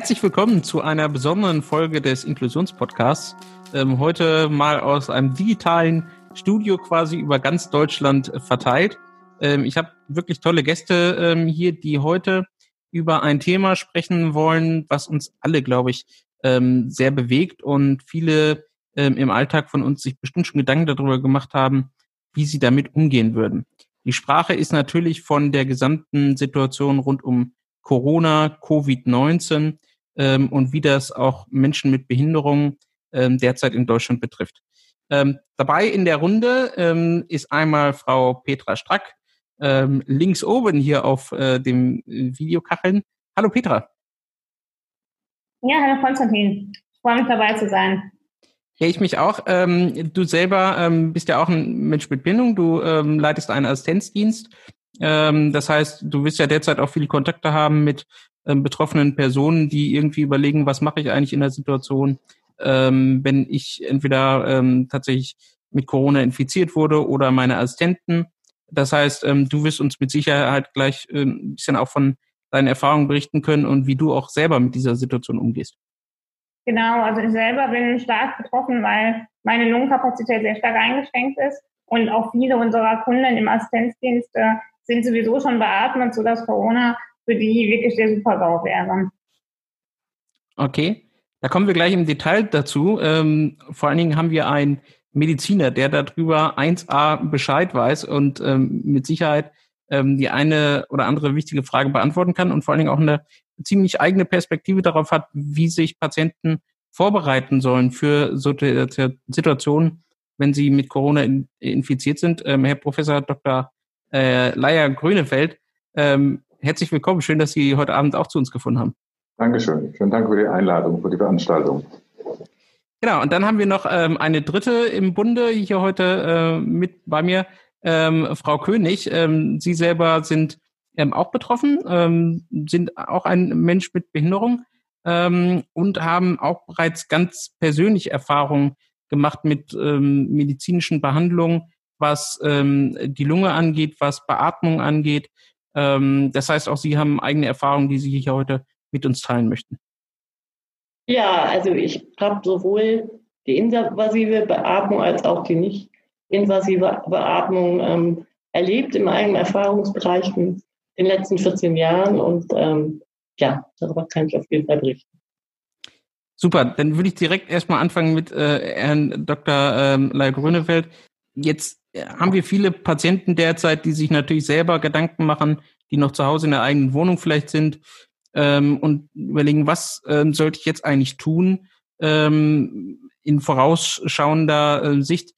Herzlich willkommen zu einer besonderen Folge des Inklusionspodcasts. Ähm, heute mal aus einem digitalen Studio quasi über ganz Deutschland verteilt. Ähm, ich habe wirklich tolle Gäste ähm, hier, die heute über ein Thema sprechen wollen, was uns alle, glaube ich, ähm, sehr bewegt und viele ähm, im Alltag von uns sich bestimmt schon Gedanken darüber gemacht haben, wie sie damit umgehen würden. Die Sprache ist natürlich von der gesamten Situation rund um Corona, Covid-19 ähm, und wie das auch Menschen mit Behinderungen ähm, derzeit in Deutschland betrifft. Ähm, dabei in der Runde ähm, ist einmal Frau Petra Strack, ähm, links oben hier auf äh, dem Videokacheln. Hallo Petra. Ja, hallo Konstantin. Ich freue mich dabei zu sein. Ja, ich mich auch. Ähm, du selber ähm, bist ja auch ein Mensch mit Bindung. Du ähm, leitest einen Assistenzdienst. Das heißt, du wirst ja derzeit auch viele Kontakte haben mit betroffenen Personen, die irgendwie überlegen, was mache ich eigentlich in der Situation, ähm, wenn ich entweder ähm, tatsächlich mit Corona infiziert wurde oder meine Assistenten. Das heißt, ähm, du wirst uns mit Sicherheit gleich ähm, ein bisschen auch von deinen Erfahrungen berichten können und wie du auch selber mit dieser Situation umgehst. Genau, also ich selber bin stark betroffen, weil meine Lungenkapazität sehr stark eingeschränkt ist und auch viele unserer Kunden im Assistenzdienst äh, sind sowieso schon beatmet, sodass Corona für die wirklich der Super-GAU wäre. Okay, da kommen wir gleich im Detail dazu. Ähm, vor allen Dingen haben wir einen Mediziner, der darüber 1a Bescheid weiß und ähm, mit Sicherheit ähm, die eine oder andere wichtige Frage beantworten kann und vor allen Dingen auch eine ziemlich eigene Perspektive darauf hat, wie sich Patienten vorbereiten sollen für so Situationen, wenn sie mit Corona in, infiziert sind. Ähm, Herr Professor Dr. Äh, Leier Grünefeld, ähm, herzlich willkommen. Schön, dass Sie heute Abend auch zu uns gefunden haben. Dankeschön. Vielen Dank für die Einladung, für die Veranstaltung. Genau, und dann haben wir noch ähm, eine dritte im Bunde hier heute äh, mit bei mir, ähm, Frau König. Ähm, Sie selber sind ähm, auch betroffen, ähm, sind auch ein Mensch mit Behinderung ähm, und haben auch bereits ganz persönlich Erfahrungen gemacht mit medizinischen Behandlungen, was die Lunge angeht, was Beatmung angeht. Ähm, das heißt, auch Sie haben eigene Erfahrungen, die Sie hier heute mit uns teilen möchten. Ja, also ich habe sowohl die invasive Beatmung als auch die nicht invasive Beatmung ähm, erlebt in meinen Erfahrungsbereichen in den letzten 14 Jahren und ähm, ja, darüber kann ich auf jeden Fall berichten. Super, dann würde ich direkt erstmal anfangen mit äh, Herrn Dr. Ähm, Lai Grönefeld. Jetzt haben wir viele Patienten derzeit, die sich natürlich selber Gedanken machen, die noch zu Hause in der eigenen Wohnung vielleicht sind, ähm, und überlegen, was ähm, sollte ich jetzt eigentlich tun ähm, in vorausschauender äh, Sicht,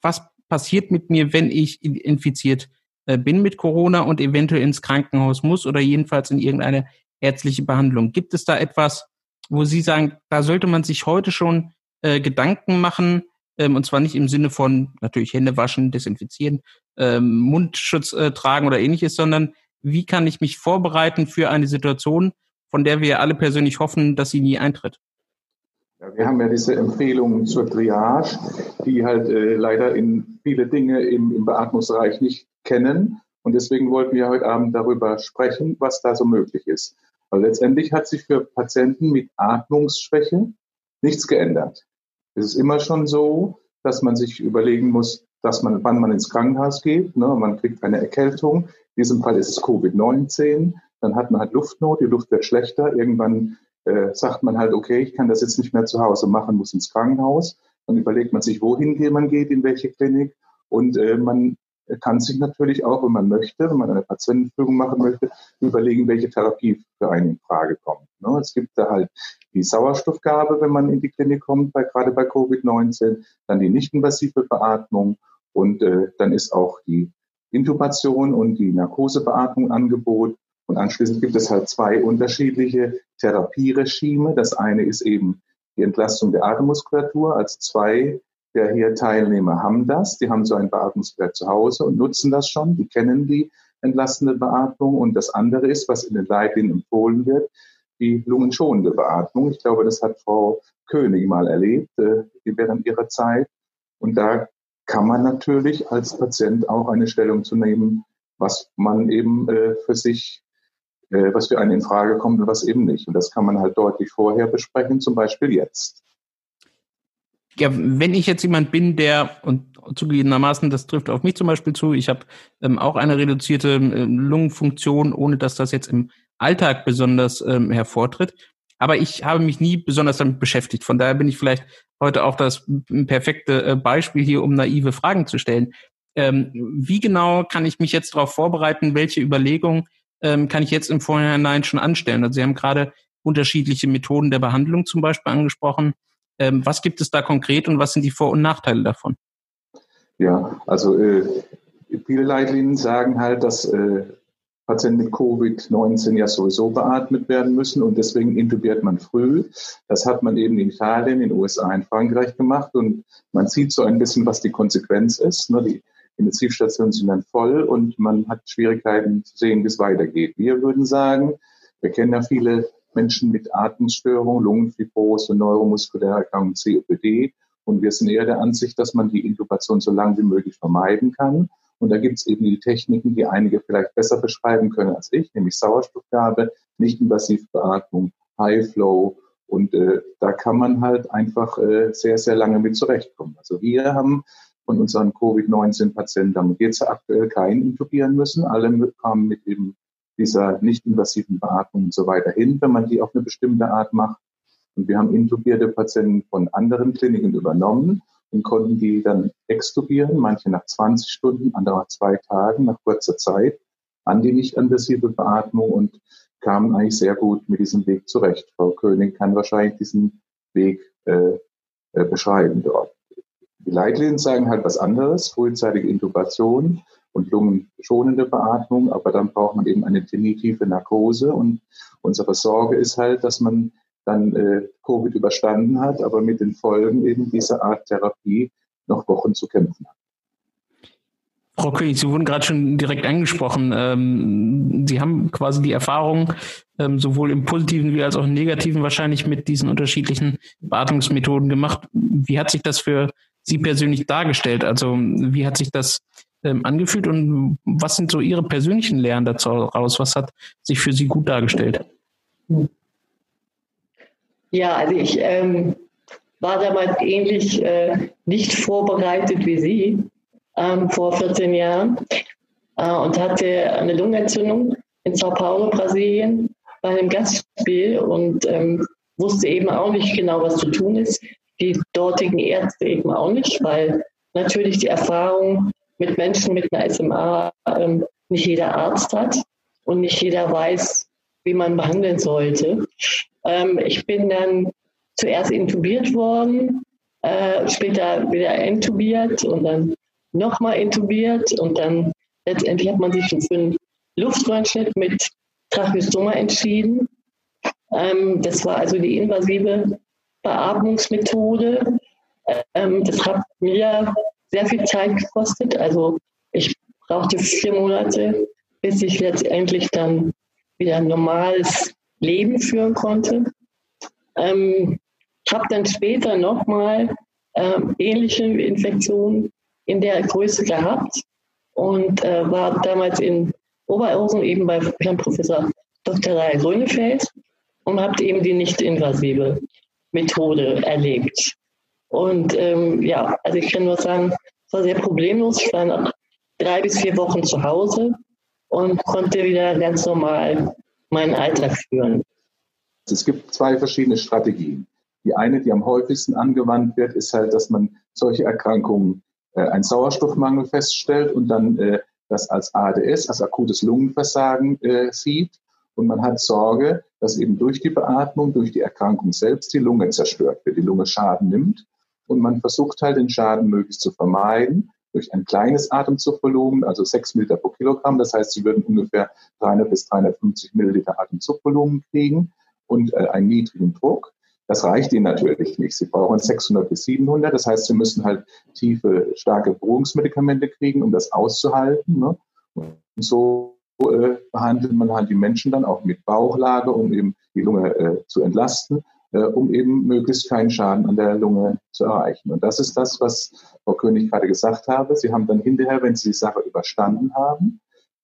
was passiert mit mir, wenn ich infiziert äh, bin mit Corona und eventuell ins Krankenhaus muss oder jedenfalls in irgendeine ärztliche Behandlung. Gibt es da etwas, wo Sie sagen, da sollte man sich heute schon äh, Gedanken machen, ähm, und zwar nicht im Sinne von natürlich Hände waschen, desinfizieren, ähm, Mundschutz äh, tragen oder ähnliches, sondern wie kann ich mich vorbereiten für eine Situation, von der wir alle persönlich hoffen, dass sie nie eintritt? Ja, wir haben ja diese Empfehlungen zur Triage, die halt äh, leider in viele Dinge im, im Beatmungsbereich nicht kennen. Und deswegen wollten wir heute Abend darüber sprechen, was da so möglich ist. Weil letztendlich hat sich für Patienten mit Atmungsschwäche nichts geändert. Es ist immer schon so, dass man sich überlegen muss, dass man, wann man ins Krankenhaus geht. Ne? Man kriegt eine Erkältung. In diesem Fall ist es Covid-19. Dann hat man halt Luftnot, die Luft wird schlechter. Irgendwann äh, sagt man halt, okay, ich kann das jetzt nicht mehr zu Hause machen, muss ins Krankenhaus. Dann überlegt man sich, wohin man geht, in welche Klinik. Und äh, man kann sich natürlich auch, wenn man möchte, wenn man eine Patientenführung machen möchte, überlegen, welche Therapie für einen in Frage kommt. Ne? Es gibt da halt die Sauerstoffgabe, wenn man in die Klinik kommt, bei, gerade bei Covid-19, dann die nicht-invasive Beatmung und äh, dann ist auch die Intubation und die Narkosebeatmung Angebot. Und anschließend gibt es halt zwei unterschiedliche Therapieregime. Das eine ist eben die Entlastung der Atemmuskulatur. Also zwei der hier Teilnehmer haben das. Die haben so ein Beatmungsgerät zu Hause und nutzen das schon. Die kennen die entlastende Beatmung. Und das andere ist, was in den Leitlinien empfohlen wird, die lungenschonende Beatmung. Ich glaube, das hat Frau König mal erlebt äh, während ihrer Zeit. Und da kann man natürlich als Patient auch eine Stellung zu nehmen, was man eben äh, für sich äh, was für einen in Frage kommt und was eben nicht. Und das kann man halt deutlich vorher besprechen, zum Beispiel jetzt. Ja, wenn ich jetzt jemand bin, der, und zugegebenermaßen, das trifft auf mich zum Beispiel zu, ich habe ähm, auch eine reduzierte äh, Lungenfunktion, ohne dass das jetzt im Alltag besonders ähm, hervortritt. Aber ich habe mich nie besonders damit beschäftigt. Von daher bin ich vielleicht heute auch das perfekte äh, Beispiel hier, um naive Fragen zu stellen. Ähm, wie genau kann ich mich jetzt darauf vorbereiten? Welche Überlegungen ähm, kann ich jetzt im Vorhinein schon anstellen? Also Sie haben gerade unterschiedliche Methoden der Behandlung zum Beispiel angesprochen. Ähm, was gibt es da konkret und was sind die Vor- und Nachteile davon? Ja, also äh, viele Leitlinien sagen halt, dass äh, Patienten mit Covid-19 ja sowieso beatmet werden müssen und deswegen intubiert man früh. Das hat man eben in Italien, in den USA, in Frankreich gemacht und man sieht so ein bisschen, was die Konsequenz ist. Ne? Die Intensivstationen sind dann voll und man hat Schwierigkeiten zu sehen, wie es weitergeht. Wir würden sagen, wir kennen ja viele Menschen mit Atemstörungen, Lungenfibrose, neuromuskuläre Erkrankung, COPD. Und wir sind eher der Ansicht, dass man die Intubation so lange wie möglich vermeiden kann. Und da gibt es eben die Techniken, die einige vielleicht besser beschreiben können als ich, nämlich Sauerstoffgabe, nicht-invasive Beatmung, High Flow. Und äh, da kann man halt einfach äh, sehr, sehr lange mit zurechtkommen. Also wir haben von unseren Covid-19-Patienten, damit jetzt aktuell keinen intubieren müssen. Alle kamen mit eben dieser nicht-invasiven Beatmung und so weiter hin, wenn man die auf eine bestimmte Art macht. Und wir haben intubierte Patienten von anderen Kliniken übernommen und konnten die dann extubieren, manche nach 20 Stunden, andere nach zwei Tagen, nach kurzer Zeit, an die nicht-invasive Beatmung und kamen eigentlich sehr gut mit diesem Weg zurecht. Frau König kann wahrscheinlich diesen Weg äh, äh, beschreiben dort. Die Leitlinien sagen halt was anderes, frühzeitige Intubation und lungenschonende Beatmung, aber dann braucht man eben eine tiefe Narkose und unsere Sorge ist halt, dass man dann äh, Covid überstanden hat, aber mit den Folgen eben dieser Art Therapie noch Wochen zu kämpfen hat. Frau König, Sie wurden gerade schon direkt angesprochen. Ähm, Sie haben quasi die Erfahrung, ähm, sowohl im positiven wie als auch im negativen wahrscheinlich mit diesen unterschiedlichen Beatmungsmethoden gemacht. Wie hat sich das für Sie persönlich dargestellt? Also wie hat sich das ähm, angefühlt und was sind so Ihre persönlichen Lehren dazu raus? Was hat sich für Sie gut dargestellt? Ja, also ich ähm, war damals ähnlich äh, nicht vorbereitet wie Sie ähm, vor 14 Jahren äh, und hatte eine Lungenentzündung in Sao Paulo, Brasilien, bei einem Gastspiel und ähm, wusste eben auch nicht genau, was zu tun ist. Die dortigen Ärzte eben auch nicht, weil natürlich die Erfahrung mit Menschen mit einer SMA ähm, nicht jeder Arzt hat und nicht jeder weiß, wie man behandeln sollte. Ähm, ich bin dann zuerst intubiert worden, äh, später wieder intubiert und dann nochmal intubiert und dann letztendlich hat man sich für einen Luftröhrenschnitt mit Tracheostoma entschieden. Ähm, das war also die invasive Beatmungsmethode. Ähm, das hat mir sehr viel Zeit gekostet. Also ich brauchte vier Monate, bis ich letztendlich dann wieder ein normales Leben führen konnte. Ähm, ich habe dann später nochmal ähm, ähnliche Infektionen in der Größe gehabt und äh, war damals in Oberhausen eben bei Herrn Professor Dr. Reihe Grönefeld und habe eben die nicht-invasive Methode erlebt. Und ähm, ja, also ich kann nur sagen, es war sehr problemlos. Ich war nach drei bis vier Wochen zu Hause und konnte wieder ganz normal meinen Alltag führen. Es gibt zwei verschiedene Strategien. Die eine, die am häufigsten angewandt wird, ist halt, dass man solche Erkrankungen, äh, einen Sauerstoffmangel feststellt und dann äh, das als ADS, als akutes Lungenversagen äh, sieht. Und man hat Sorge, dass eben durch die Beatmung, durch die Erkrankung selbst die Lunge zerstört wird, die Lunge Schaden nimmt. Und man versucht halt den Schaden möglichst zu vermeiden durch ein kleines Atemzugvolumen, also 6 Milliliter pro Kilogramm. Das heißt, Sie würden ungefähr 300 bis 350 Milliliter Atemzugvolumen kriegen und äh, einen niedrigen Druck. Das reicht Ihnen natürlich nicht. Sie brauchen 600 bis 700. Das heißt, Sie müssen halt tiefe, starke Beruhigungsmedikamente kriegen, um das auszuhalten. Ne? Und so äh, behandelt man halt die Menschen dann auch mit Bauchlage, um eben die Lunge äh, zu entlasten äh, um eben möglichst keinen Schaden an der Lunge zu erreichen. Und das ist das, was Frau König gerade gesagt habe. Sie haben dann hinterher, wenn Sie die Sache überstanden haben,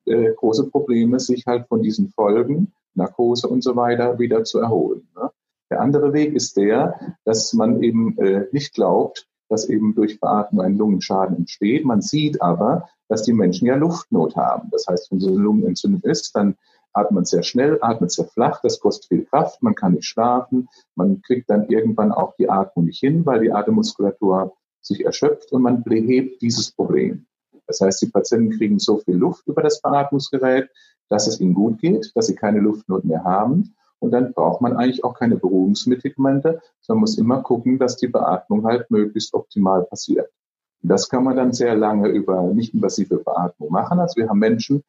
äh, große Probleme, sich halt von diesen Folgen, Narkose und so weiter, wieder zu erholen. Ne? Der andere Weg ist der, dass man eben äh, nicht glaubt, dass eben durch Beatmung ein Lungenschaden entsteht. Man sieht aber, dass die Menschen ja Luftnot haben. Das heißt, wenn so eine Lungenentzündung ist, dann atmet sehr schnell, atmet sehr flach, das kostet viel Kraft, man kann nicht schlafen, man kriegt dann irgendwann auch die Atmung nicht hin, weil die Atemmuskulatur sich erschöpft und man behebt dieses Problem. Das heißt, die Patienten kriegen so viel Luft über das Beatmungsgerät, dass es ihnen gut geht, dass sie keine Luftnot mehr haben. Und dann braucht man eigentlich auch keine Beruhigungsmedikamente, sondern muss immer gucken, dass die Beatmung halt möglichst optimal passiert. Und das kann man dann sehr lange über nicht-invasive Beatmung machen. Also wir haben Menschen,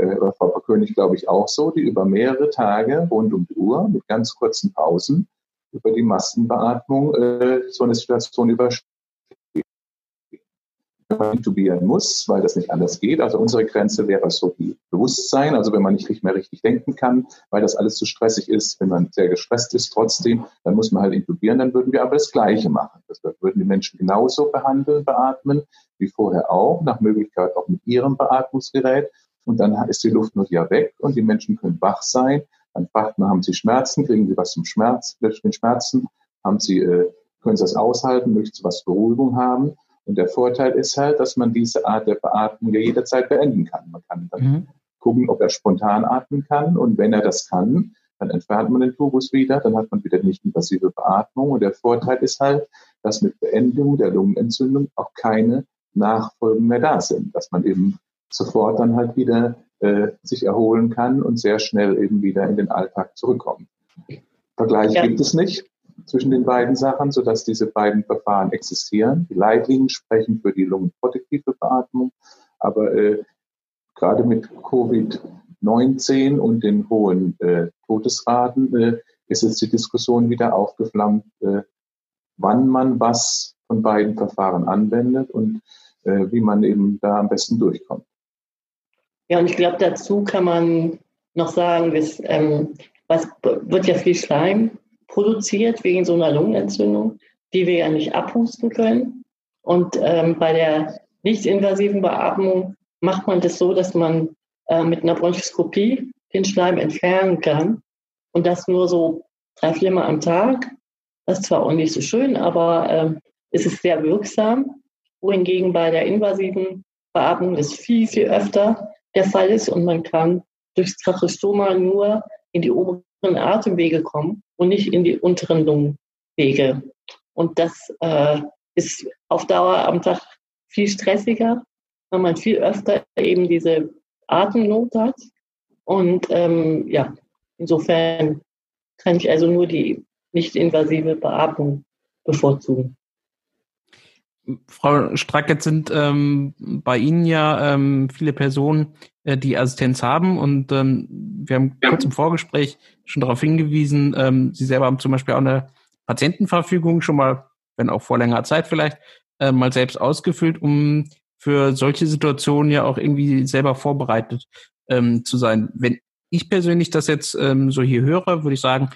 äh, Frau König glaube ich auch so, die über mehrere Tage rund um die Uhr mit ganz kurzen Pausen über die Massenbeatmung äh, so eine Situation überstehen man intubieren muss, weil das nicht anders geht. Also unsere Grenze wäre so die Bewusstsein, also wenn man nicht mehr richtig denken kann, weil das alles zu stressig ist, wenn man sehr gestresst ist trotzdem, dann muss man halt intubieren, dann würden wir aber das Gleiche machen. Das würden die Menschen genauso behandeln, beatmen, wie vorher auch, nach Möglichkeit auch mit ihrem Beatmungsgerät. Und dann ist die Luftnot ja weg und die Menschen können wach sein. Dann fragt man, haben sie Schmerzen, kriegen sie was zum Schmerz, den Schmerzen, haben sie, äh, können sie das aushalten, möchten sie was Beruhigung haben. Und der Vorteil ist halt, dass man diese Art der Beatmung ja jederzeit beenden kann. Man kann dann mhm. gucken, ob er spontan atmen kann. Und wenn er das kann, dann entfernt man den Tubus wieder, dann hat man wieder nicht invasive Beatmung. Und der Vorteil ist halt, dass mit Beendigung der Lungenentzündung auch keine Nachfolgen mehr da sind, dass man eben sofort dann halt wieder äh, sich erholen kann und sehr schnell eben wieder in den Alltag zurückkommt. Vergleich ja. gibt es nicht zwischen den beiden Sachen, sodass diese beiden Verfahren existieren. Die Leitlinien sprechen für die lungenprotektive Beatmung, aber äh, gerade mit Covid-19 und den hohen äh, Todesraten äh, ist jetzt die Diskussion wieder aufgeflammt, äh, wann man was von beiden Verfahren anwendet und äh, wie man eben da am besten durchkommt. Ja, und ich glaube, dazu kann man noch sagen, dass, ähm, was wird ja viel Schleim produziert wegen so einer Lungenentzündung, die wir ja nicht abhusten können. Und ähm, bei der nicht-invasiven Beatmung macht man das so, dass man äh, mit einer Bronchoskopie den Schleim entfernen kann. Und das nur so drei, vier Mal am Tag. Das ist zwar auch nicht so schön, aber äh, es ist sehr wirksam. Wohingegen bei der invasiven Beatmung das viel, viel öfter der Fall ist und man kann durchs Trachostoma nur in die oberen Atemwege kommen und nicht in die unteren Lungenwege. Und das äh, ist auf Dauer am Tag viel stressiger, weil man viel öfter eben diese Atemnot hat. Und ähm, ja, insofern kann ich also nur die nicht-invasive Beatmung bevorzugen. Frau Strack, jetzt sind ähm, bei Ihnen ja ähm, viele Personen, äh, die Assistenz haben und ähm, wir haben ja. kurz im Vorgespräch schon darauf hingewiesen, ähm, Sie selber haben zum Beispiel auch eine Patientenverfügung schon mal, wenn auch vor längerer Zeit vielleicht, äh, mal selbst ausgefüllt, um für solche Situationen ja auch irgendwie selber vorbereitet ähm, zu sein. Wenn ich persönlich das jetzt ähm, so hier höre, würde ich sagen,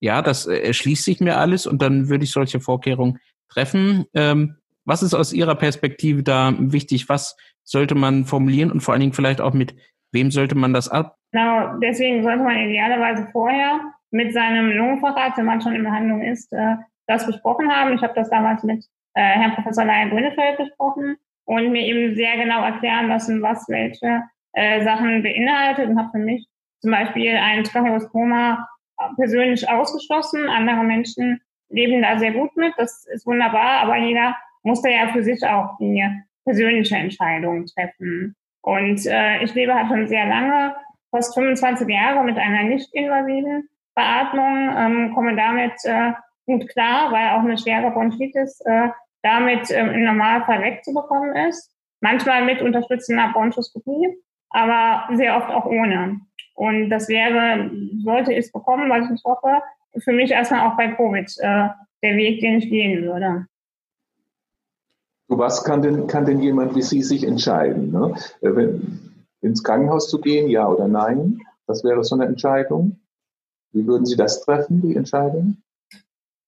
ja, das äh, erschließt sich mir alles und dann würde ich solche Vorkehrungen treffen. Ähm, was ist aus Ihrer Perspektive da wichtig? Was sollte man formulieren und vor allen Dingen vielleicht auch mit wem sollte man das ab? Genau, deswegen sollte man idealerweise vorher mit seinem Lungenfacharzt, wenn man schon in Behandlung ist, äh, das besprochen haben. Ich habe das damals mit äh, Herrn Professor Leier Grünefeld besprochen und mir eben sehr genau erklären lassen, was welche äh, Sachen beinhaltet und habe für mich zum Beispiel ein Tracheostoma persönlich ausgeschlossen. Andere Menschen leben da sehr gut mit, das ist wunderbar, aber jeder musste ja für sich auch die persönliche Entscheidung treffen. Und äh, ich lebe halt schon sehr lange, fast 25 Jahre mit einer nicht invasiven Beatmung, ähm, komme damit äh, gut klar, weil auch eine schwere Bronchitis äh, damit ähm, im Normalfall wegzubekommen ist. Manchmal mit unterstützender Bronchoskopie, aber sehr oft auch ohne. Und das wäre, sollte es bekommen, was ich hoffe, für mich erstmal auch bei Covid äh, der Weg, den ich gehen würde. Was kann denn, kann denn jemand wie Sie sich entscheiden? Ne? Äh, wenn, ins Krankenhaus zu gehen, ja oder nein? Das wäre so eine Entscheidung. Wie würden Sie das treffen, die Entscheidung?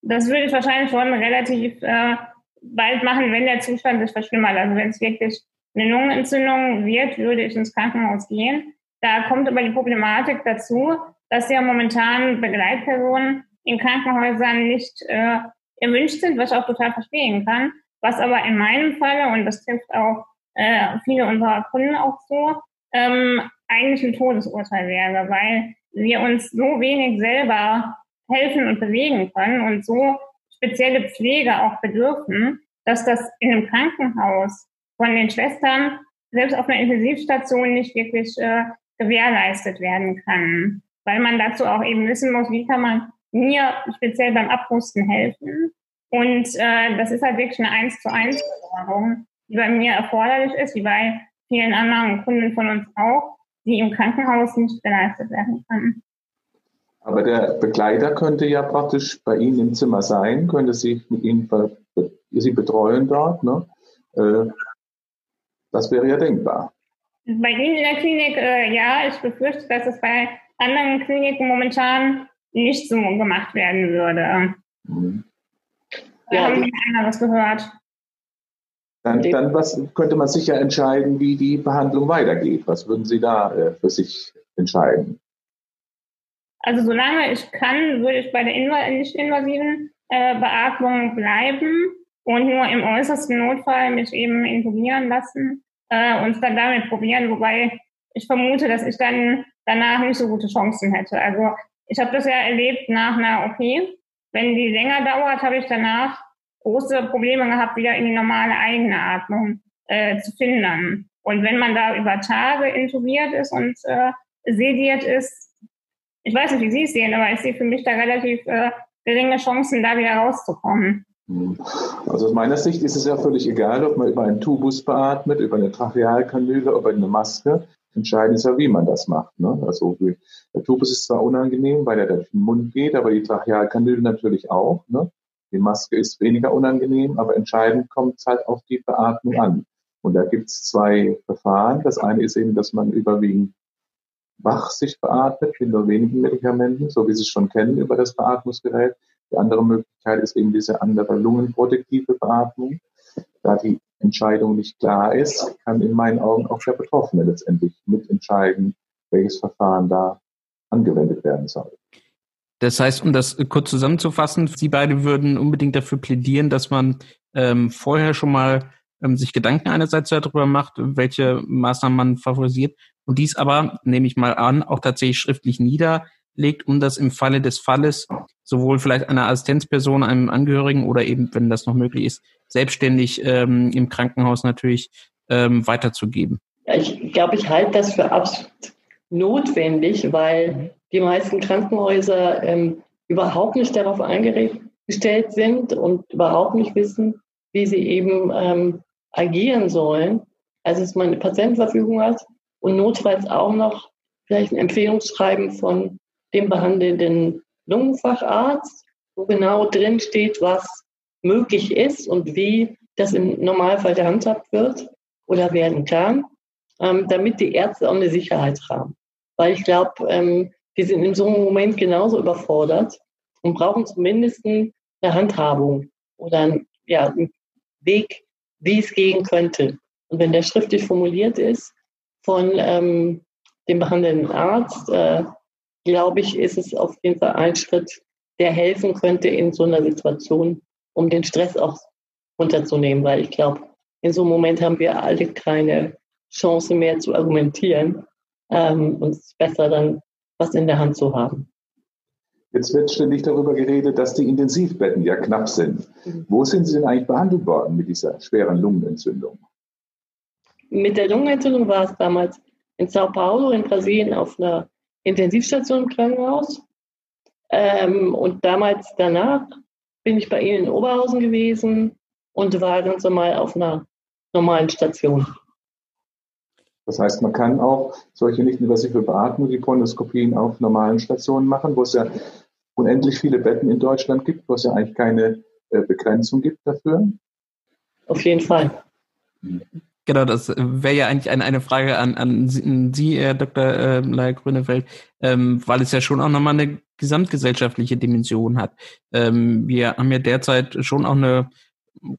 Das würde ich wahrscheinlich schon relativ äh, bald machen, wenn der Zustand sich verschlimmert. Also wenn es wirklich eine Lungenentzündung wird, würde ich ins Krankenhaus gehen. Da kommt aber die Problematik dazu, dass ja momentan Begleitpersonen in Krankenhäusern nicht äh, erwünscht sind, was ich auch total verstehen kann. Was aber in meinem Falle, und das trifft auch äh, viele unserer Kunden auch so, ähm, eigentlich ein Todesurteil wäre, weil wir uns so wenig selber helfen und bewegen können und so spezielle Pflege auch bedürfen, dass das in einem Krankenhaus von den Schwestern selbst auf einer Intensivstation nicht wirklich äh, gewährleistet werden kann, weil man dazu auch eben wissen muss, wie kann man mir speziell beim Abrusten helfen. Und äh, das ist halt wirklich eine eins zu eins Versorgung, die bei mir erforderlich ist, wie bei vielen anderen Kunden von uns auch, die im Krankenhaus nicht geleistet werden kann. Aber der Begleiter könnte ja praktisch bei Ihnen im Zimmer sein, könnte sich mit Ihnen Sie betreuen dort. Ne? Äh, das wäre ja denkbar. Bei Ihnen in der Klinik, äh, ja, ich befürchte, dass es bei anderen Kliniken momentan nicht so gemacht werden würde. Mhm. Da ja, haben wir anderes gehört. Dann, dann was, könnte man sicher entscheiden, wie die Behandlung weitergeht. Was würden Sie da äh, für sich entscheiden? Also solange ich kann, würde ich bei der nicht-invasiven äh, Beatmung bleiben und nur im äußersten Notfall mich eben intubieren lassen äh, und dann damit probieren, wobei ich vermute, dass ich dann danach nicht so gute Chancen hätte. Also ich habe das ja erlebt nach einer OP. Wenn die länger dauert, habe ich danach große Probleme gehabt, wieder in die normale eigene Atmung äh, zu finden. Und wenn man da über Tage intubiert ist und äh, sediert ist, ich weiß nicht, wie Sie es sehen, aber ich sehe für mich da relativ äh, geringe Chancen, da wieder rauszukommen. Hm. Also aus meiner Sicht ist es ja völlig egal, ob man über einen Tubus beatmet, über eine Trachealkanüle, über eine Maske. Entscheidend ist ja, wie man das macht. Ne? Also der Tubus ist zwar unangenehm, weil er durch den Mund geht, aber die Trachealkanüle natürlich auch. Ne? Die Maske ist weniger unangenehm, aber entscheidend kommt es halt auf die Beatmung an. Und da gibt es zwei Verfahren. Das eine ist eben, dass man überwiegend wach sich beatmet, mit nur wenigen Medikamenten, so wie Sie es schon kennen über das Beatmungsgerät. Die andere Möglichkeit ist eben diese andere lungenprotektive Beatmung. Da die Entscheidung nicht klar ist, kann in meinen Augen auch der Betroffene letztendlich mitentscheiden, welches Verfahren da angewendet werden soll. Das heißt, um das kurz zusammenzufassen, Sie beide würden unbedingt dafür plädieren, dass man ähm, vorher schon mal ähm, sich Gedanken einerseits darüber macht, welche Maßnahmen man favorisiert und dies aber, nehme ich mal an, auch tatsächlich schriftlich niederlegt, um das im Falle des Falles sowohl vielleicht einer Assistenzperson, einem Angehörigen oder eben, wenn das noch möglich ist, selbstständig ähm, im Krankenhaus natürlich ähm, weiterzugeben. Ja, ich glaube, ich halte das für absolut notwendig, weil die meisten Krankenhäuser ähm, überhaupt nicht darauf eingestellt sind und überhaupt nicht wissen, wie sie eben ähm, agieren sollen. Also dass man eine Patientenverfügung hat und notfalls auch noch vielleicht ein Empfehlungsschreiben von dem behandelnden Lungenfacharzt, wo genau drin steht, was möglich ist und wie das im Normalfall gehandhabt wird oder werden kann, ähm, damit die Ärzte auch eine Sicherheit haben. Weil ich glaube, ähm, wir sind in so einem Moment genauso überfordert und brauchen zumindest eine Handhabung oder einen, ja, einen Weg, wie es gehen könnte. Und wenn der schriftlich formuliert ist von ähm, dem behandelnden Arzt, äh, glaube ich, ist es auf jeden Fall ein Schritt, der helfen könnte in so einer Situation, um den Stress auch runterzunehmen, weil ich glaube, in so einem Moment haben wir alle keine Chance mehr zu argumentieren. Ähm, und es ist besser dann, was in der Hand zu haben. Jetzt wird ständig darüber geredet, dass die Intensivbetten ja knapp sind. Mhm. Wo sind Sie denn eigentlich behandelt worden mit dieser schweren Lungenentzündung? Mit der Lungenentzündung war es damals in Sao Paulo in Brasilien auf einer Intensivstation im Krankenhaus. Ähm, und damals danach bin ich bei Ihnen in Oberhausen gewesen und war ganz normal auf einer normalen Station. Das heißt, man kann auch solche nicht-invasive Beatmung, die Bronchoskopien auf normalen Stationen machen, wo es ja unendlich viele Betten in Deutschland gibt, wo es ja eigentlich keine äh, Begrenzung gibt dafür. Auf jeden Fall. Genau, das wäre ja eigentlich eine, eine Frage an, an Sie, Herr Dr. Äh, Leier Grünewald, ähm, weil es ja schon auch nochmal eine gesamtgesellschaftliche Dimension hat. Ähm, wir haben ja derzeit schon auch eine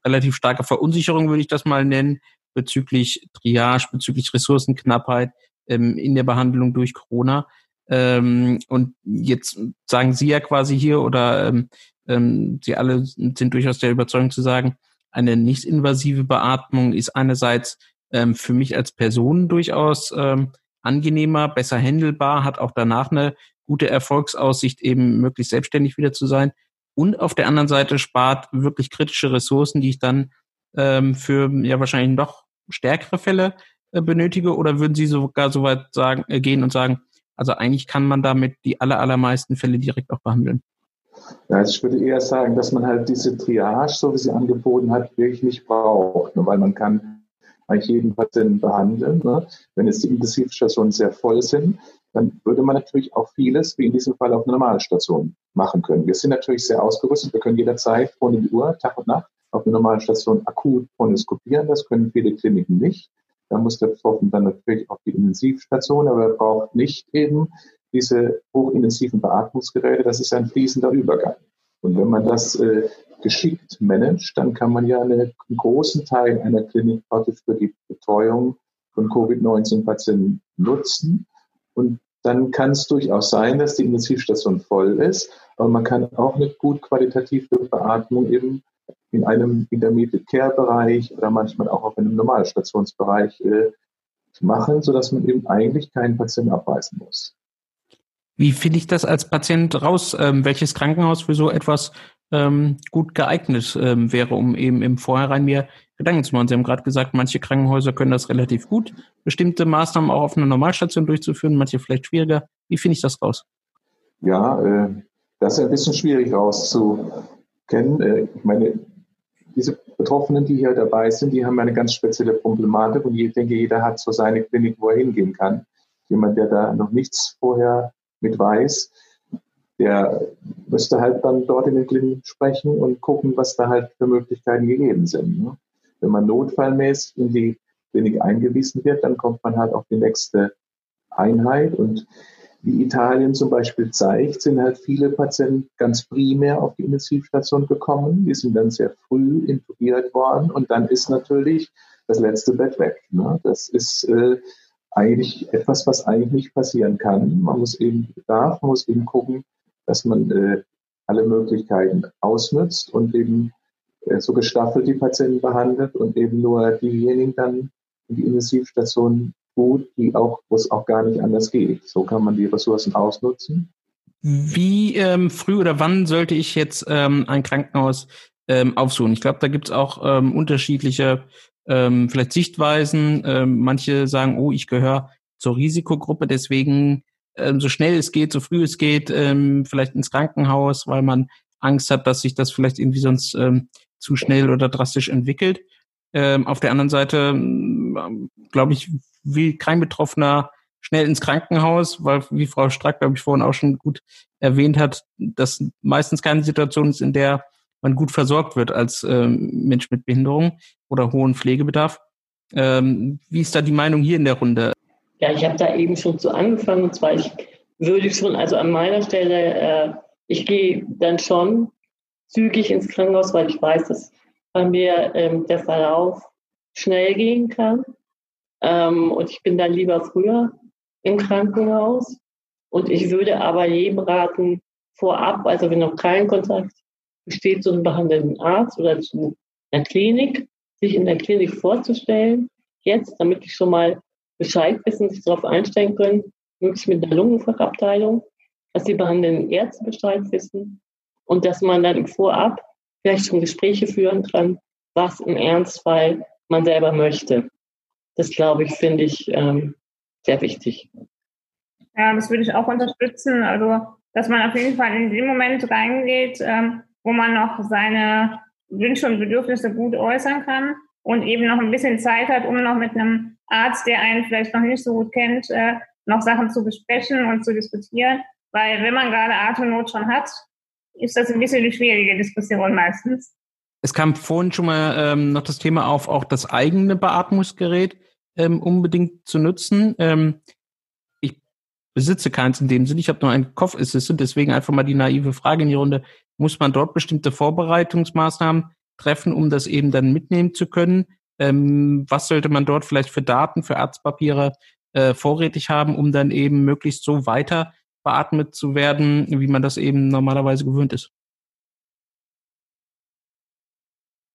relativ starke Verunsicherung, würde ich das mal nennen, bezüglich Triage, bezüglich Ressourcenknappheit ähm, in der Behandlung durch Corona. Ähm, und jetzt sagen Sie ja quasi hier oder ähm, ähm, Sie alle sind durchaus der Überzeugung zu sagen, eine nicht-invasive Beatmung ist einerseits ähm, für mich als Person durchaus ähm, angenehmer, besser handelbar, hat auch danach eine gute Erfolgsaussicht, eben möglichst selbstständig wieder zu sein. Und auf der anderen Seite spart wirklich kritische Ressourcen, die ich dann ähm, für ja wahrscheinlich noch stärkere Fälle äh, benötige. Oder würden Sie sogar so weit sagen, äh, gehen und sagen, also eigentlich kann man damit die aller, allermeisten Fälle direkt auch behandeln. Also ich würde eher sagen, dass man halt diese Triage, so wie sie angeboten hat, wirklich nicht braucht, ne? weil man kann eigentlich jeden Patienten behandeln. Ne? Wenn jetzt die Intensivstationen sehr voll sind, dann würde man natürlich auch vieles, wie in diesem Fall auf einer Normalstation, machen können. Wir sind natürlich sehr ausgerüstet. Wir können jederzeit rund um die Uhr, Tag und Nacht, auf einer normalen Station akut bronchoskopieren. Das können viele Kliniken nicht. Da muss der Betroffene dann natürlich auf die Intensivstation, aber er braucht nicht eben diese hochintensiven Beatmungsgeräte. Das ist ein fließender Übergang. Und wenn man das äh, geschickt managt, dann kann man ja eine, einen großen Teil einer Klinik für die Betreuung von Covid-19-Patienten nutzen. Und dann kann es durchaus sein, dass die Intensivstation voll ist, aber man kann auch eine gut qualitative Beatmung eben in einem Intermediate Care Bereich oder manchmal auch auf einem Normalstationsbereich äh, machen, sodass man eben eigentlich keinen Patienten abweisen muss. Wie finde ich das als Patient raus? Ähm, welches Krankenhaus für so etwas ähm, gut geeignet ähm, wäre, um eben im Vorhinein mir Gedanken zu machen? Sie haben gerade gesagt, manche Krankenhäuser können das relativ gut, bestimmte Maßnahmen auch auf einer Normalstation durchzuführen, manche vielleicht schwieriger. Wie finde ich das raus? Ja, äh, das ist ein bisschen schwierig rauszukennen. Äh, ich meine, diese Betroffenen, die hier dabei sind, die haben eine ganz spezielle Problematik und ich denke, jeder hat so seine Klinik, wo er hingehen kann. Jemand, der da noch nichts vorher mit weiß, der müsste halt dann dort in den Kliniken sprechen und gucken, was da halt für Möglichkeiten gegeben sind. Ne? Wenn man notfallmäßig in die Klinik eingewiesen wird, dann kommt man halt auf die nächste Einheit und wie Italien zum Beispiel zeigt, sind halt viele Patienten ganz primär auf die Intensivstation gekommen. Die sind dann sehr früh intubiert worden und dann ist natürlich das letzte Bett weg. Ne? Das ist äh, eigentlich etwas, was eigentlich nicht passieren kann. Man muss eben darf, muss eben gucken, dass man äh, alle Möglichkeiten ausnutzt und eben äh, so gestaffelt die Patienten behandelt und eben nur diejenigen dann in die Intensivstation gut, die auch, wo es auch gar nicht anders geht. So kann man die Ressourcen ausnutzen. Wie ähm, früh oder wann sollte ich jetzt ähm, ein Krankenhaus ähm, aufsuchen? Ich glaube, da gibt es auch ähm, unterschiedliche ähm, vielleicht Sichtweisen. Ähm, manche sagen, oh, ich gehöre zur Risikogruppe, deswegen ähm, so schnell es geht, so früh es geht, ähm, vielleicht ins Krankenhaus, weil man Angst hat, dass sich das vielleicht irgendwie sonst ähm, zu schnell oder drastisch entwickelt. Ähm, auf der anderen Seite, ähm, glaube ich, will kein Betroffener schnell ins Krankenhaus, weil, wie Frau Strack, glaube ich, vorhin auch schon gut erwähnt hat, dass meistens keine Situation ist, in der man gut versorgt wird als ähm, Mensch mit Behinderung oder hohen Pflegebedarf. Ähm, wie ist da die Meinung hier in der Runde? Ja, ich habe da eben schon so angefangen. Und zwar, ich würde schon, also an meiner Stelle, äh, ich gehe dann schon zügig ins Krankenhaus, weil ich weiß, dass bei mir ähm, der Verlauf schnell gehen kann. Ähm, und ich bin dann lieber früher im Krankenhaus. Und ich würde aber jedem raten, vorab, also wenn noch kein Kontakt besteht, zu einem behandelnden Arzt oder zu einer Klinik, sich in der Klinik vorzustellen, jetzt, damit ich schon mal Bescheid wissen, sich darauf einstellen können, möglichst mit der Lungenfachabteilung, dass die behandelnden Ärzte Bescheid wissen und dass man dann Vorab vielleicht schon Gespräche führen kann, was im Ernstfall man selber möchte. Das glaube ich, finde ich ähm, sehr wichtig. Ja, das würde ich auch unterstützen. Also, dass man auf jeden Fall in den Moment reingeht, ähm, wo man noch seine Wünsche und Bedürfnisse gut äußern kann und eben noch ein bisschen Zeit hat, um noch mit einem Arzt, der einen vielleicht noch nicht so gut kennt, äh, noch Sachen zu besprechen und zu diskutieren. Weil wenn man gerade Atemnot schon hat, ist das ein bisschen eine schwierige Diskussion meistens. Es kam vorhin schon mal ähm, noch das Thema auf, auch das eigene Beatmungsgerät ähm, unbedingt zu nutzen. Ähm, ich besitze keins in dem Sinne. Ich habe nur einen Cough Assistant, deswegen einfach mal die naive Frage in die Runde. Muss man dort bestimmte Vorbereitungsmaßnahmen treffen, um das eben dann mitnehmen zu können? Ähm, was sollte man dort vielleicht für Daten, für Arztpapiere äh, vorrätig haben, um dann eben möglichst so weiter beatmet zu werden, wie man das eben normalerweise gewöhnt ist?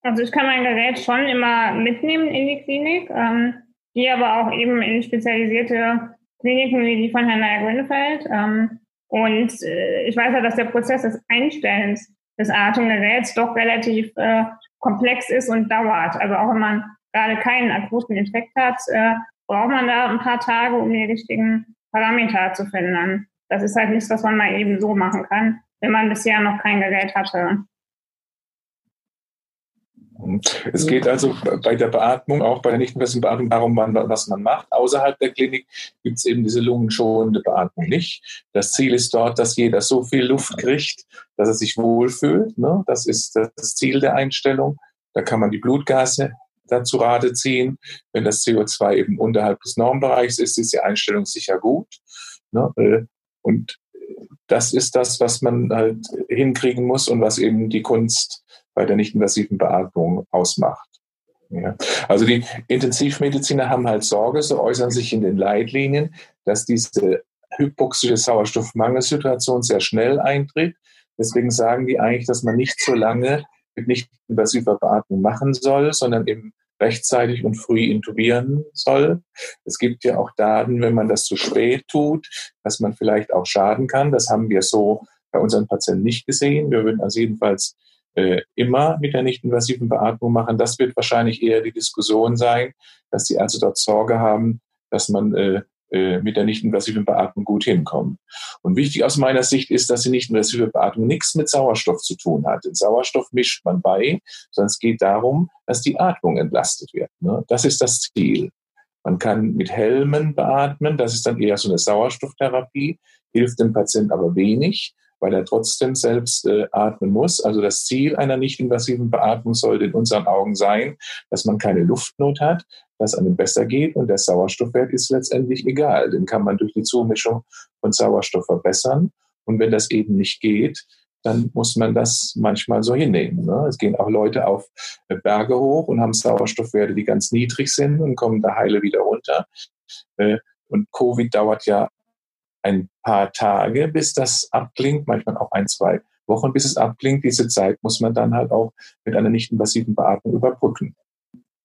Also ich kann mein Gerät schon immer mitnehmen in die Klinik, ähm, gehe aber auch eben in spezialisierte Kliniken wie die von Herrn Neyer-Grünefeld. Ähm, und äh, ich weiß ja, dass der Prozess des Einstellens des Atemgeräts doch relativ äh, komplex ist und dauert. Also auch wenn man gerade keinen akuten Infekt hat, äh, braucht man da ein paar Tage, um die richtigen Parameter zu finden. Das ist halt nichts, was man mal eben so machen kann, wenn man bisher noch kein Gerät hatte. Es geht also bei der Beatmung, auch bei der nicht-invasiven Beatmung, darum, was man macht. Außerhalb der Klinik gibt es eben diese lungenschonende Beatmung nicht. Das Ziel ist dort, dass jeder so viel Luft kriegt, dass er sich wohlfühlt. Ne? Das ist das Ziel der Einstellung. Da kann man die Blutgase dazu Rate ziehen. Wenn das CO2 eben unterhalb des Normbereichs ist, ist die Einstellung sicher gut. Ne? Äh, und das ist das, was man halt hinkriegen muss und was eben die Kunst bei der nicht-invasiven Beatmung ausmacht. Ja. Also die Intensivmediziner haben halt Sorge, so äußern sich in den Leitlinien, dass diese hypoxische Sauerstoffmangelsituation sehr schnell eintritt. Deswegen sagen die eigentlich, dass man nicht so lange mit nicht-invasiver Beatmung machen soll, sondern eben rechtzeitig und früh intubieren soll. Es gibt ja auch Daten, wenn man das zu spät tut, dass man vielleicht auch schaden kann. Das haben wir so bei unseren Patienten nicht gesehen. Wir würden also jedenfalls äh, immer mit der nicht-invasiven Beatmung machen. Das wird wahrscheinlich eher die Diskussion sein, dass die Ärzte dort Sorge haben, dass man äh, äh, mit der nicht-invasiven Beatmung gut hinkommt. Und wichtig aus meiner Sicht ist, dass die nicht-invasive Beatmung nichts mit Sauerstoff zu tun hat. Den Sauerstoff mischt man bei, sondern es geht darum, dass die Atmung entlastet wird. Ne? Das ist das Ziel. Man kann mit Helmen beatmen, das ist dann eher so eine Sauerstofftherapie, hilft dem Patienten aber wenig weil er trotzdem selbst äh, atmen muss. Also das Ziel einer nicht-invasiven Beatmung sollte in unseren Augen sein, dass man keine Luftnot hat, dass einem besser geht und der Sauerstoffwert ist letztendlich egal. Den kann man durch die Zumischung von Sauerstoff verbessern. Und wenn das eben nicht geht, dann muss man das manchmal so hinnehmen. Ne? Es gehen auch Leute auf äh, Berge hoch und haben Sauerstoffwerte, die ganz niedrig sind und kommen da heile wieder runter. Äh, und Covid dauert ja ein paar Tage, bis das abklingt, manchmal auch ein, zwei Wochen, bis es abklingt. Diese Zeit muss man dann halt auch mit einer nicht-invasiven Beatmung überbrücken.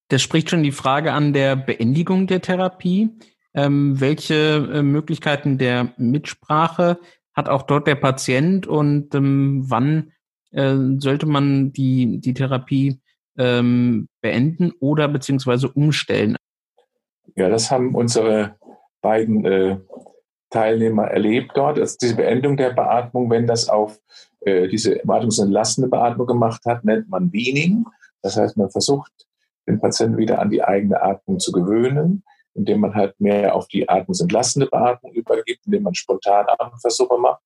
Das spricht schon die Frage an der Beendigung der Therapie. Ähm, welche äh, Möglichkeiten der Mitsprache hat auch dort der Patient und ähm, wann äh, sollte man die, die Therapie ähm, beenden oder beziehungsweise umstellen? Ja, das haben unsere beiden äh, Teilnehmer erlebt dort. Also diese Beendung der Beatmung, wenn das auf äh, diese beatmungsentlastende Beatmung gemacht hat, nennt man Weaning. Das heißt, man versucht, den Patienten wieder an die eigene Atmung zu gewöhnen, indem man halt mehr auf die atmungsentlastende Beatmung übergibt, indem man spontan Atemversuche macht.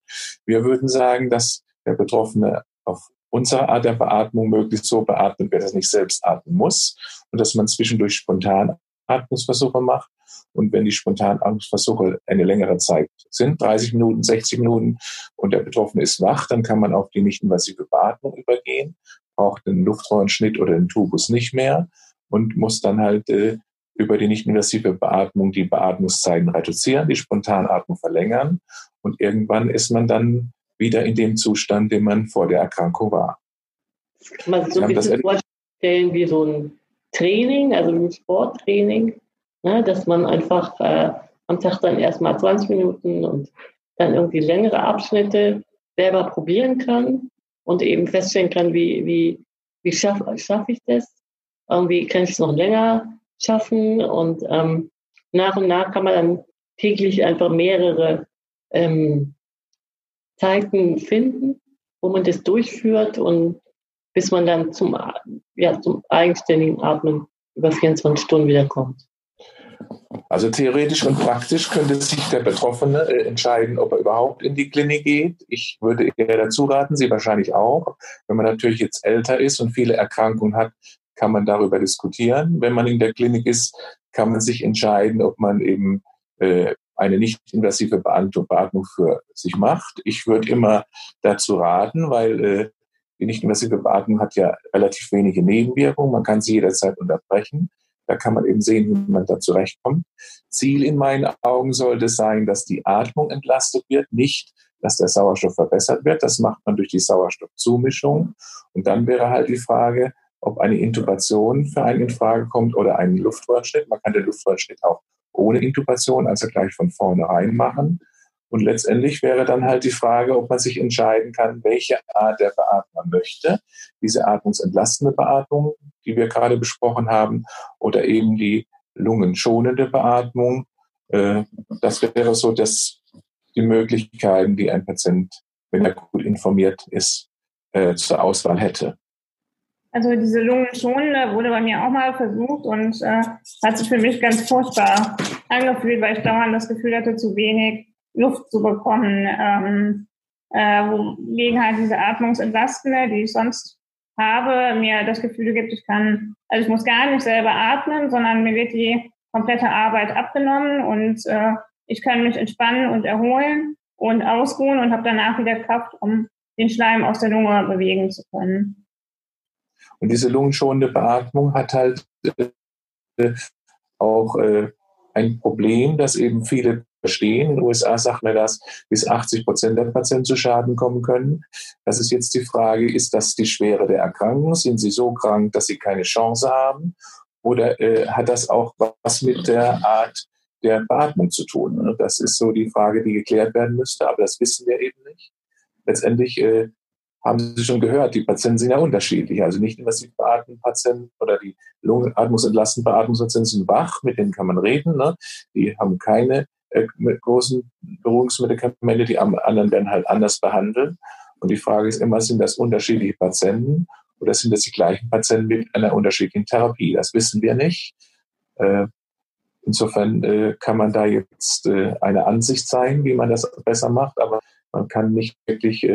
Wir würden sagen, dass der Betroffene auf unsere Art der Beatmung möglichst so beatmet dass er nicht selbst atmen muss und dass man zwischendurch spontan Atmungsversuche macht und wenn die Spontanangstversuche eine längere Zeit sind, 30 Minuten, 60 Minuten, und der Betroffene ist wach, dann kann man auf die nicht-invasive Beatmung übergehen, braucht den Luftröhrenschnitt oder den Tubus nicht mehr und muss dann halt äh, über die nicht-invasive Beatmung die Beatmungszeiten reduzieren, die Spontanatmung verlängern und irgendwann ist man dann wieder in dem Zustand, den man vor der Erkrankung war. Kann man sich so ein bisschen vorstellen wie so ein Training, also ein Sporttraining, Ne, dass man einfach äh, am Tag dann erstmal 20 Minuten und dann irgendwie längere Abschnitte selber probieren kann und eben feststellen kann, wie, wie, wie schaffe schaff ich das? Irgendwie kann ich es noch länger schaffen und ähm, nach und nach kann man dann täglich einfach mehrere ähm, Zeiten finden, wo man das durchführt und bis man dann zum, ja, zum eigenständigen Atmen über 24 Stunden wiederkommt. Also theoretisch und praktisch könnte sich der Betroffene äh, entscheiden, ob er überhaupt in die Klinik geht. Ich würde eher dazu raten, Sie wahrscheinlich auch. Wenn man natürlich jetzt älter ist und viele Erkrankungen hat, kann man darüber diskutieren. Wenn man in der Klinik ist, kann man sich entscheiden, ob man eben äh, eine nicht-invasive Beatmung für sich macht. Ich würde immer dazu raten, weil äh, die nicht-invasive Beatmung hat ja relativ wenige Nebenwirkungen. Man kann sie jederzeit unterbrechen. Da kann man eben sehen, wie man da zurechtkommt. Ziel in meinen Augen sollte sein, dass die Atmung entlastet wird, nicht, dass der Sauerstoff verbessert wird. Das macht man durch die Sauerstoffzumischung. Und dann wäre halt die Frage, ob eine Intubation für einen in Frage kommt oder einen Luftröhrenschnitt. Man kann den Luftröhrenschnitt auch ohne Intubation, also gleich von vornherein machen. Und letztendlich wäre dann halt die Frage, ob man sich entscheiden kann, welche Art der Beatmung man möchte. Diese atmungsentlastende Beatmung, die wir gerade besprochen haben, oder eben die lungenschonende Beatmung. Äh, das wäre so dass die Möglichkeiten, die ein Patient, wenn er gut informiert ist, äh, zur Auswahl hätte. Also diese Lungenschonende wurde bei mir auch mal versucht und äh, hat sich für mich ganz furchtbar angefühlt, weil ich dauernd das Gefühl hatte, zu wenig Luft zu bekommen, ähm, äh, wogegen halt diese Atmungsentlastende, die ich sonst habe, mir das Gefühl gibt, ich kann, also ich muss gar nicht selber atmen, sondern mir wird die komplette Arbeit abgenommen und äh, ich kann mich entspannen und erholen und ausruhen und habe danach wieder Kraft, um den Schleim aus der Lunge bewegen zu können. Und diese lungenschonende Beatmung hat halt äh, auch äh, ein Problem, dass eben viele verstehen. In den USA sagt man das, bis 80 Prozent der Patienten zu Schaden kommen können. Das ist jetzt die Frage, ist das die Schwere der Erkrankung? Sind sie so krank, dass sie keine Chance haben? Oder äh, hat das auch was mit der Art der Beatmung zu tun? Das ist so die Frage, die geklärt werden müsste, aber das wissen wir eben nicht. Letztendlich äh, haben Sie schon gehört, die Patienten sind ja unterschiedlich. Also nicht invasiv beatmete Patienten oder die lungenatmungsentlastenden Beatmungspatienten sind wach, mit denen kann man reden. Ne? Die haben keine äh, mit großen Beruhigungsmedikamente, die anderen werden halt anders behandelt. Und die Frage ist immer, sind das unterschiedliche Patienten oder sind das die gleichen Patienten mit einer unterschiedlichen Therapie? Das wissen wir nicht. Äh, insofern äh, kann man da jetzt eine Ansicht sein, wie man das besser macht, aber man kann nicht wirklich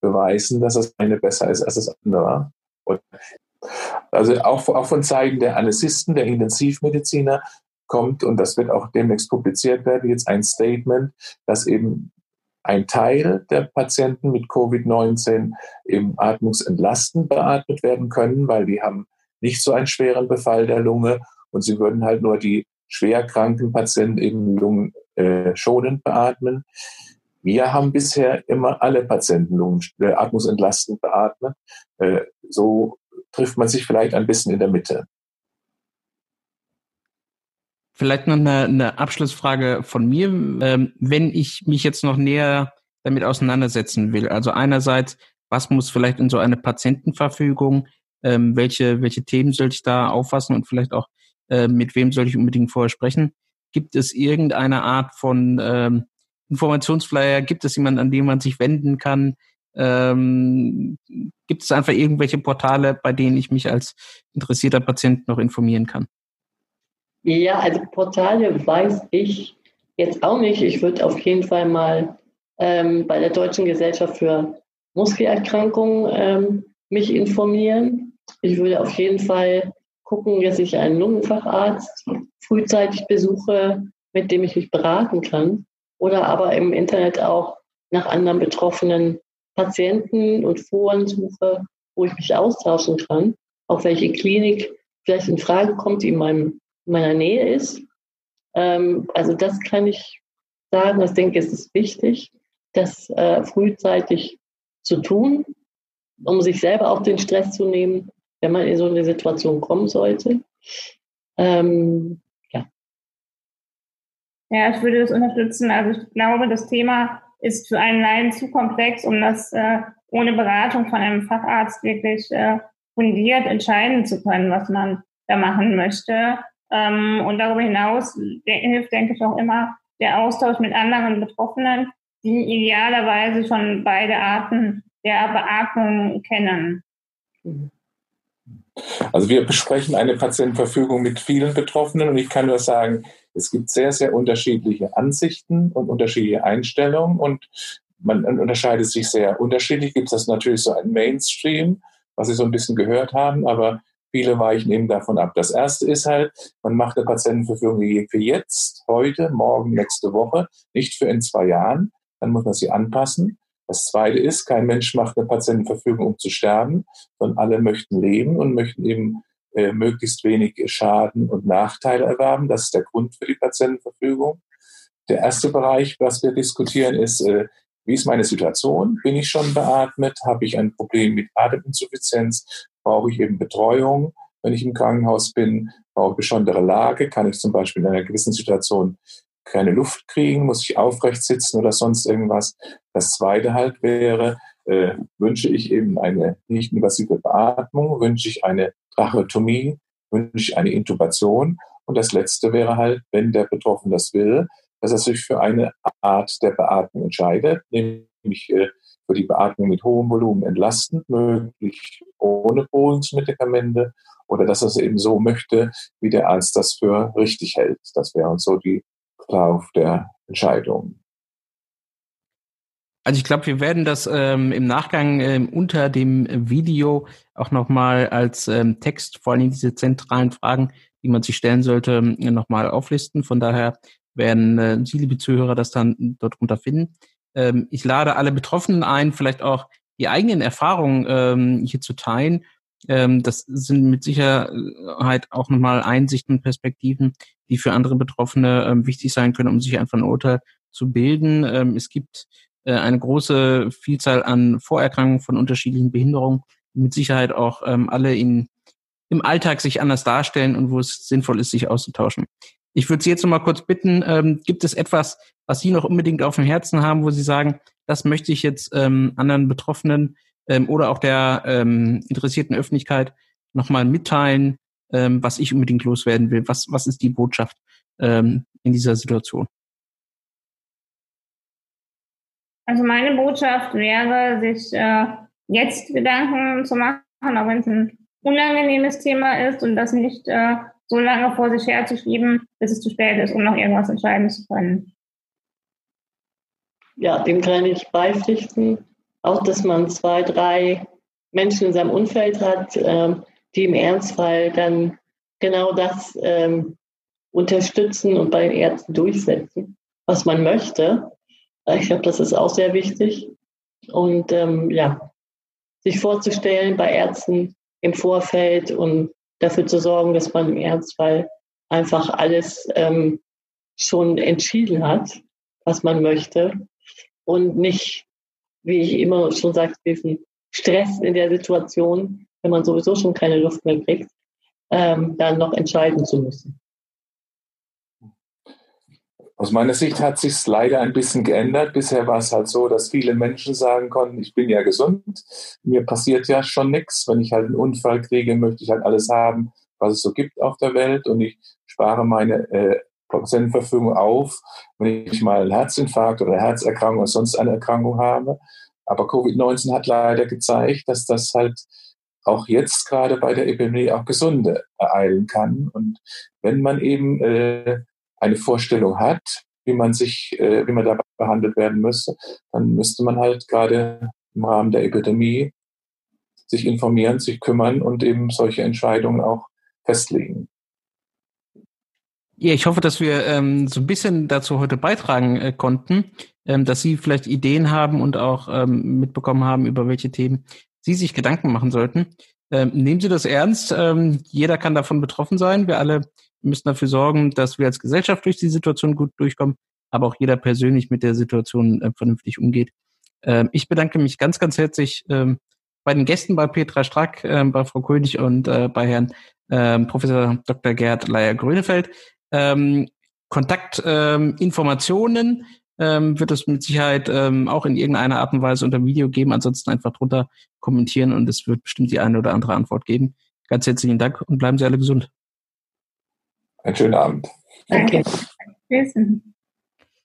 beweisen, dass das eine besser ist als das andere. Und also auch, auch von Seiten der Anästhesisten, der Intensivmediziner kommt, und das wird auch demnächst publiziert werden, jetzt ein Statement, dass eben ein Teil der Patienten mit Covid-19 eben atmungsentlastend beatmet werden können, weil die haben nicht so einen schweren Befall der Lunge und sie würden halt nur die schwerkranken Patienten eben lungenschonend äh, beatmen. Wir haben bisher immer alle Patienten Lungen, äh, atmungsentlastend beatmet. Äh, so trifft man sich vielleicht ein bisschen in der Mitte. Vielleicht noch eine, eine Abschlussfrage von mir. Ähm, wenn ich mich jetzt noch näher damit auseinandersetzen will, also einerseits, was muss vielleicht in so eine Patientenverfügung, ähm, welche, welche Themen soll ich da auffassen und vielleicht auch, äh, mit wem soll ich unbedingt vorher sprechen? Gibt es irgendeine Art von ähm, Informationsflyer? Gibt es jemanden, an den man sich wenden kann? Ähm, gibt es einfach irgendwelche Portale, bei denen ich mich als interessierter Patient noch informieren kann? Ja, also Portale weiß ich jetzt auch nicht. Ich würde auf jeden Fall mal ähm, bei der Deutschen Gesellschaft für Muskelerkrankungen ähm, mich informieren. Ich würde auf jeden Fall gucken, dass ich einen Lungenfacharzt frühzeitig besuche, mit dem ich mich beraten kann. Oder aber im Internet auch nach anderen betroffenen Patienten und Foren suche, wo ich mich austauschen kann, auf welche Klinik vielleicht in Frage kommt, die in meinem in meiner Nähe ist. Ähm, also das kann ich sagen. Ich denke, es ist wichtig, das äh, frühzeitig zu tun, um sich selber auch den Stress zu nehmen, wenn man in so eine Situation kommen sollte. Ähm, ja. Ja, ich würde das unterstützen. Also ich glaube, das Thema ist für einen Laien zu komplex, um das äh, ohne Beratung von einem Facharzt wirklich äh, fundiert entscheiden zu können, was man da machen möchte. Ähm, und darüber hinaus hilft, denke ich, auch immer der Austausch mit anderen Betroffenen, die idealerweise schon beide Arten der Beatmung kennen. Also wir besprechen eine Patientenverfügung mit vielen Betroffenen und ich kann nur sagen, es gibt sehr, sehr unterschiedliche Ansichten und unterschiedliche Einstellungen und man unterscheidet sich sehr unterschiedlich. Gibt es das natürlich so ein Mainstream, was Sie so ein bisschen gehört haben, aber Viele weichen eben davon ab. Das erste ist halt, man macht eine Patientenverfügung für jetzt, heute, morgen, nächste Woche, nicht für in zwei Jahren. Dann muss man sie anpassen. Das zweite ist, kein Mensch macht eine Patientenverfügung, um zu sterben, sondern alle möchten leben und möchten eben äh, möglichst wenig Schaden und Nachteile erwerben. Das ist der Grund für die Patientenverfügung. Der erste Bereich, was wir diskutieren, ist, äh, wie ist meine Situation? Bin ich schon beatmet? Habe ich ein Problem mit Ateminsuffizienz? Brauche ich eben Betreuung, wenn ich im Krankenhaus bin? Brauche ich besondere Lage? Kann ich zum Beispiel in einer gewissen Situation keine Luft kriegen? Muss ich aufrecht sitzen oder sonst irgendwas? Das zweite halt wäre, äh, wünsche ich eben eine nicht invasive Beatmung, wünsche ich eine Tracheotomie, wünsche ich eine Intubation. Und das letzte wäre halt, wenn der Betroffene das will, dass er sich für eine Art der Beatmung entscheidet, nämlich äh, für die Beatmung mit hohem Volumen entlastend, möglich ohne Beruhigungsmedikamente oder dass er es eben so möchte, wie der Arzt das für richtig hält. Das wäre uns so die Lauf der Entscheidung. Also ich glaube, wir werden das ähm, im Nachgang ähm, unter dem Video auch nochmal als ähm, Text, vor allem diese zentralen Fragen, die man sich stellen sollte, nochmal auflisten. Von daher werden äh, Sie, liebe Zuhörer, das dann dort runter finden. Ähm, ich lade alle Betroffenen ein, vielleicht auch die eigenen Erfahrungen ähm, hier zu teilen. Ähm, das sind mit Sicherheit auch nochmal Einsichten und Perspektiven, die für andere Betroffene ähm, wichtig sein können, um sich einfach ein Urteil zu bilden. Ähm, es gibt äh, eine große Vielzahl an Vorerkrankungen von unterschiedlichen Behinderungen, die mit Sicherheit auch ähm, alle in, im Alltag sich anders darstellen und wo es sinnvoll ist, sich auszutauschen. Ich würde Sie jetzt noch mal kurz bitten, ähm, gibt es etwas, was Sie noch unbedingt auf dem Herzen haben, wo Sie sagen, das möchte ich jetzt ähm, anderen Betroffenen ähm, oder auch der ähm, interessierten Öffentlichkeit nochmal mitteilen, ähm, was ich unbedingt loswerden will? Was, was ist die Botschaft ähm, in dieser Situation? Also meine Botschaft wäre, sich äh, jetzt Gedanken zu machen, auch wenn es ein unangenehmes Thema ist und das nicht äh, so lange vor sich herzuschieben, bis es zu spät ist, um noch irgendwas entscheiden zu können. Ja, dem kann ich beipflichten. Auch, dass man zwei, drei Menschen in seinem Umfeld hat, ähm, die im Ernstfall dann genau das ähm, unterstützen und bei den Ärzten durchsetzen, was man möchte. Ich glaube, das ist auch sehr wichtig. Und ähm, ja, sich vorzustellen bei Ärzten im Vorfeld und dafür zu sorgen, dass man im Ernstfall einfach alles ähm, schon entschieden hat, was man möchte und nicht, wie ich immer schon sage, diesen Stress in der Situation, wenn man sowieso schon keine Luft mehr kriegt, ähm, dann noch entscheiden zu müssen. Aus meiner Sicht hat sich leider ein bisschen geändert. Bisher war es halt so, dass viele Menschen sagen konnten, ich bin ja gesund, mir passiert ja schon nichts. Wenn ich halt einen Unfall kriege, möchte ich halt alles haben, was es so gibt auf der Welt und ich spare meine äh, Patientenverfügung auf, wenn ich mal einen Herzinfarkt oder eine Herzerkrankung oder sonst eine Erkrankung habe. Aber Covid-19 hat leider gezeigt, dass das halt auch jetzt gerade bei der Epidemie auch Gesunde ereilen kann. Und wenn man eben äh, eine Vorstellung hat, wie man sich, äh, wie man da behandelt werden müsste, dann müsste man halt gerade im Rahmen der Epidemie sich informieren, sich kümmern und eben solche Entscheidungen auch festlegen. Ja, ich hoffe, dass wir ähm, so ein bisschen dazu heute beitragen äh, konnten, ähm, dass Sie vielleicht Ideen haben und auch ähm, mitbekommen haben, über welche Themen Sie sich Gedanken machen sollten. Ähm, nehmen Sie das ernst. Ähm, jeder kann davon betroffen sein. Wir alle müssen dafür sorgen, dass wir als Gesellschaft durch die Situation gut durchkommen, aber auch jeder persönlich mit der Situation äh, vernünftig umgeht. Ähm, ich bedanke mich ganz, ganz herzlich ähm, bei den Gästen, bei Petra Strack, äh, bei Frau König und äh, bei Herrn äh, Professor Dr. Gerd Leier-Grönefeld. Ähm, Kontaktinformationen ähm, wird es mit Sicherheit ähm, auch in irgendeiner Art und Weise unter dem Video geben. Ansonsten einfach drunter kommentieren und es wird bestimmt die eine oder andere Antwort geben. Ganz herzlichen Dank und bleiben Sie alle gesund. Einen schönen Abend. Danke. Tschüss.